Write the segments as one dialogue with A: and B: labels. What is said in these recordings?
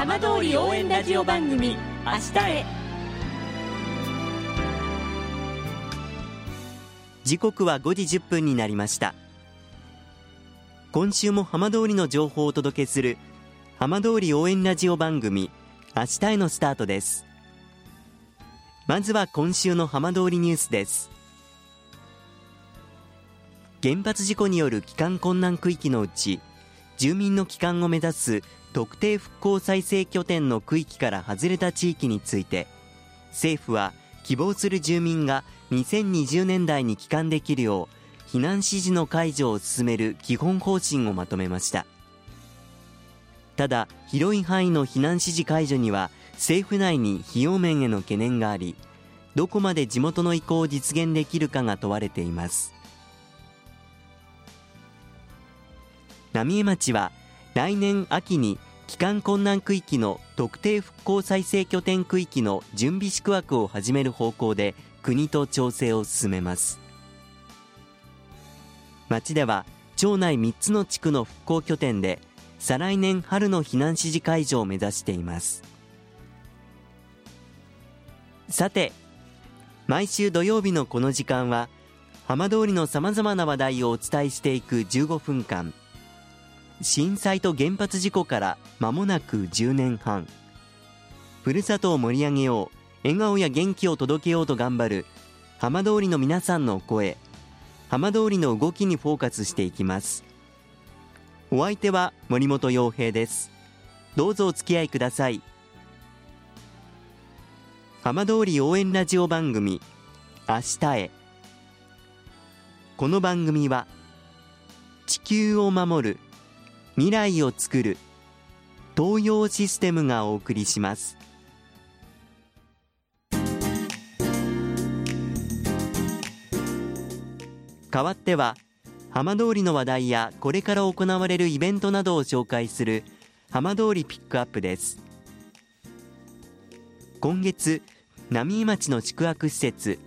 A: 浜通り応援ラジオ番組「明日へ」
B: 時刻は5時1分になりました。今週も浜通りの情報をお届けする浜通り応援ラジオ番組明日へのスタートです。まずは今週の浜通りニュースです。原発事故による帰還困難区域のうち住民の帰還を目指す特定復興再生拠点の区域から外れた地域について政府は希望する住民が2020年代に帰還できるよう避難指示の解除を進める基本方針をまとめました。ただ広い範囲の避難指示解除には政府内に費用面への懸念がありどこまで地元の意向を実現できるかが問われています。浪江町は来年秋に帰還困難区域の特定復興再生拠点区域の準備宿泊を始める方向で国と調整を進めます。町では町内3つの地区の復興拠点で再来年春の避難指示解除を目指しています。さて毎週土曜日のこの時間は浜通りのさまざまな話題をお伝えしていく15分間。震災と原発事故から間もなく10年半。ふるさとを盛り上げよう。笑顔や元気を届けようと頑張る。浜通りの皆さんの声。浜通りの動きにフォーカスしていきます。お相手は森本洋平です。どうぞお付き合いください。浜通り応援ラジオ番組明日へ。この番組は地球を守る未来をつくる東洋システムがお送りします。代わっては浜通りの話題やこれから行われるイベントなどを紹介する浜通りピックアップです。今月浪江町の宿泊施設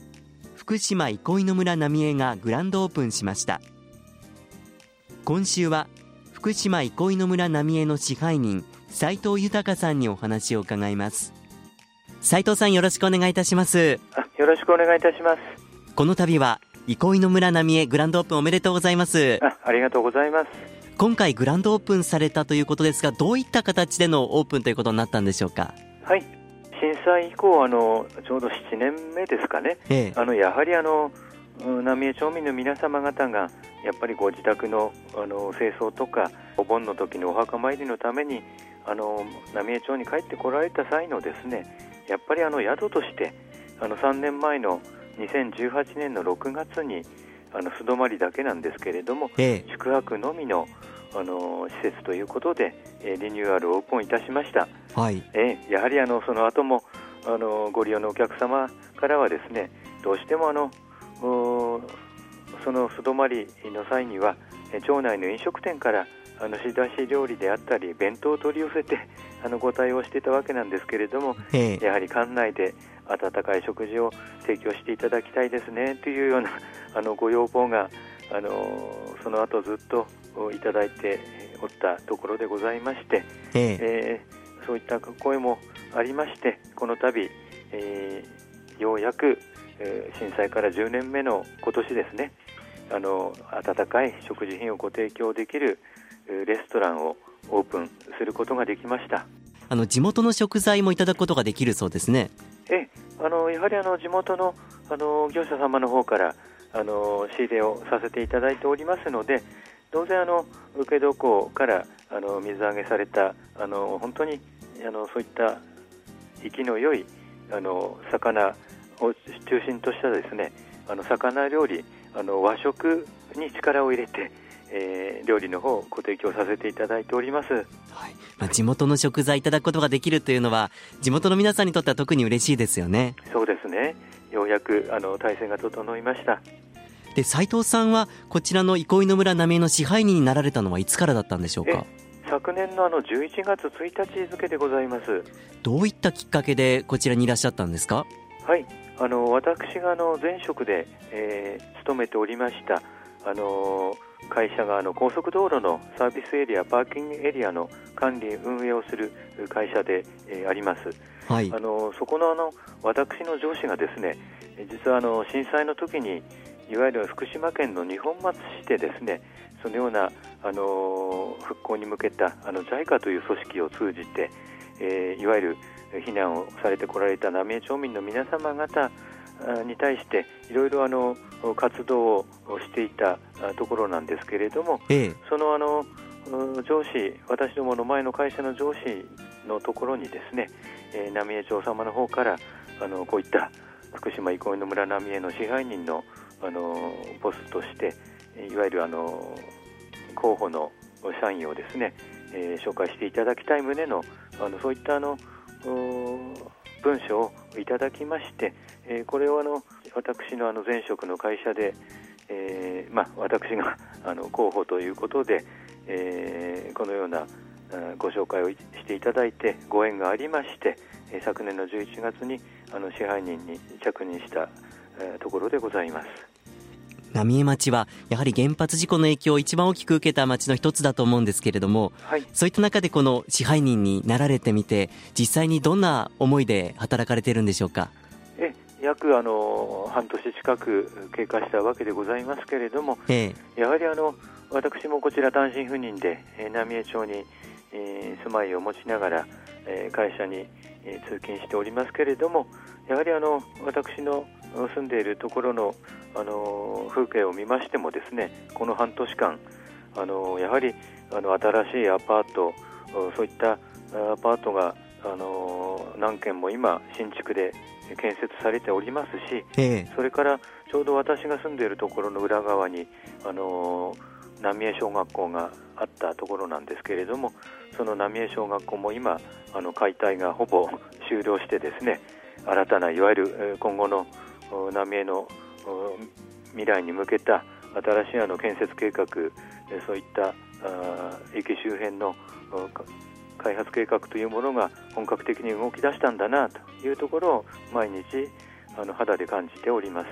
B: 福島憩いの村浪江がグランドオープンしました。今週は福島憩いの村浪江の支配人斉藤豊さんにお話を伺います。斉藤さんよろしくお願いいたします。
C: よろしくお願いいたします。
B: この度は憩いの村浪江グランドオープンおめでとうございます。
C: あありがとうございます。
B: 今回グランドオープンされたということですがどういった形でのオープンということになったんでしょうか？
C: はい。震災以降あのちょうど7年目ですかね、ええ、あのやはりあの浪江町民の皆様方がやっぱりご自宅のあの清掃とかお盆の時のお墓参りのためにあの浪江町に帰ってこられた際のですねやっぱりあの宿としてあの3年前の2018年の6月にあの素泊まりだけなんですけれども、ええ、宿泊のみのあの施設ということで、えリニューアルオープンいたしました、はい。えやはりあのその後もあのご利用のお客様からはですねどうしてもあのその素泊まりの際には町内の飲食店からあの仕出し料理であったり弁当を取り寄せて あのご対応していたわけなんですけれども、やはり館内で温かい食事を提供していただきたいですねというような あのご要望があのその後ずっといただいておったところでございまして、ええ。えー、そういった声もありましてこの度、えー、ようやく、えー、震災から10年目の今年ですねあの温かい食事品をご提供できるレストランをオープンすることができました。
B: あの地元の食材もいただくことができるそうですね。
C: えあのやはりあの地元のあの業者様の方からあの仕入れをさせていただいておりますので当然あの受け床からあの水揚げされたあの本当にあのそういった生きの良いあの魚を中心としたですねあの魚料理あの和食に力を入れてえー、料理の方をご提供させていただいております、はい。
B: まあ、地元の食材いただくことができるというのは地元の皆さんにとっては特に嬉しいですよね。
C: そうですね。ようやくあの体制が整いました。
B: で斉藤さんはこちらの憩いの村浪江の支配人になられたのはいつからだったんでしょうか？
C: 昨年のあの11月1日付でございます。
B: どういったきっかけでこちらにいらっしゃったんですか？
C: はい。あの私があの前職で、えー、勤めておりましたあの会社があの高速道路のサービスエリアパーキングエリアの管理運営をする会社で、えー、あります、はい、あのそこのあの私の上司がですね実はあの震災の時にいわゆる福島県の二本松市でですねそのようなあの復興に向けたあの JICA という組織を通じて、えー、いわゆる避難をされてこられた浪江町民の皆様方に対していろいろあの活動をしていたところなんですけれども、ええ、そのあの上司、私どもの前の会社の上司のところにですね、えー、浪江町様の方からあのこういった福島憩いの村浪江の支配人のあのポストとしていわゆるあの候補の社員をですね、えー、紹介していただきたい旨のあのそういったあの文書をいただきまして、えー、これをあの私のあの前職の会社で、えーまあ、私が あの候補ということで、えー、このようなご紹介をしていただいてご縁がありまして昨年の11月にあの支配人に着任したところでございます。
B: 浪江町はやはり原発事故の影響を一番大きく受けた町の一つだと思うんですけれども、はい、そういった中でこの支配人になられてみて実際にどんな思いで働かれているんでしょうか？
C: え約あの半年近く経過したわけでございますけれども、ええ、やはりあの私もこちら単身赴任で、え浪江町に、えー、住まいを持ちながら、えー、会社に、えー、通勤しておりますけれどもやはりあの私の住んでいるところのあの風景を見ましてもですねこの半年間あのやはりあの新しいアパートそういったアパートがあの何軒も今新築で建設されておりますし、ええ、それからちょうど私が住んでいるところの裏側にあの浪江小学校があったところなんですけれどもその浪江小学校も今あの解体がほぼ終了してですね新たないわゆる今後の浪江の未来に向けた新しいあの建設計画そういった駅周辺の開発計画というものが本格的に動き出したんだなというところを毎日あの肌で感じております。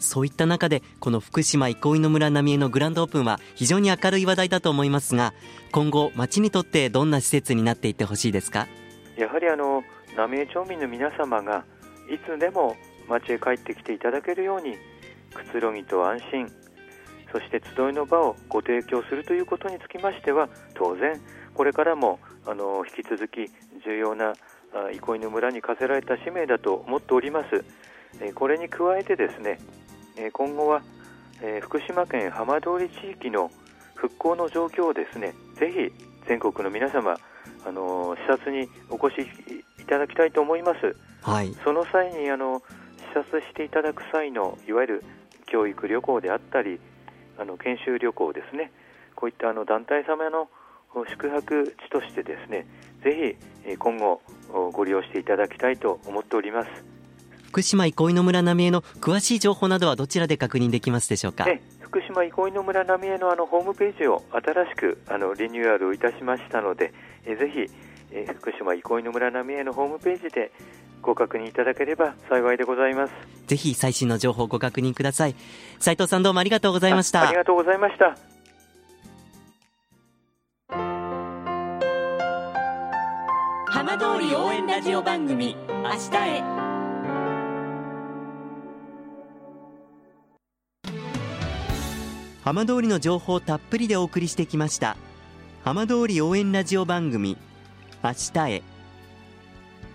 B: そういった中でこの福島憩いの村浪江のグランドオープンは非常に明るい話題だと思いますが今後町にとってどんな施設になっていってほしいですか？
C: やはりあの浪江町民の皆様がいつでも町へ帰ってきていただけるようにくつろぎと安心そして集いの場をご提供するということにつきましては当然これからもあの引き続き重要な憩いの村に課せられた使命だと思っております。これに加えてですね今後は福島県浜通り地域の復興の状況をですねぜひ全国の皆様あの視察にお越しいただきたいと思います。はい、その際にあの視察していただく際のいわゆる教育旅行であったりあの研修旅行ですね。こういったあの団体様の宿泊地としてですねぜひ今後ご利用していただきたいと思っております。
B: 福島憩いの村浪江の詳しい情報などはどちらで確認できますでしょうか？
C: 福島憩いの村浪江のあのホームページを新しくあのリニューアルをいたしましたのでえぜひえ福島憩いの村浪江のホームページでご確認いただければ幸いでございます。
B: ぜひ最新の情報をご確認ください。斉藤さんどうもありがとうございました。
C: ありがとうございました。
A: 浜通り応援ラジオ番組明日へ。
B: 浜通りの情報をたっぷりでお送りしてきました。浜通り応援ラジオ番組明日へ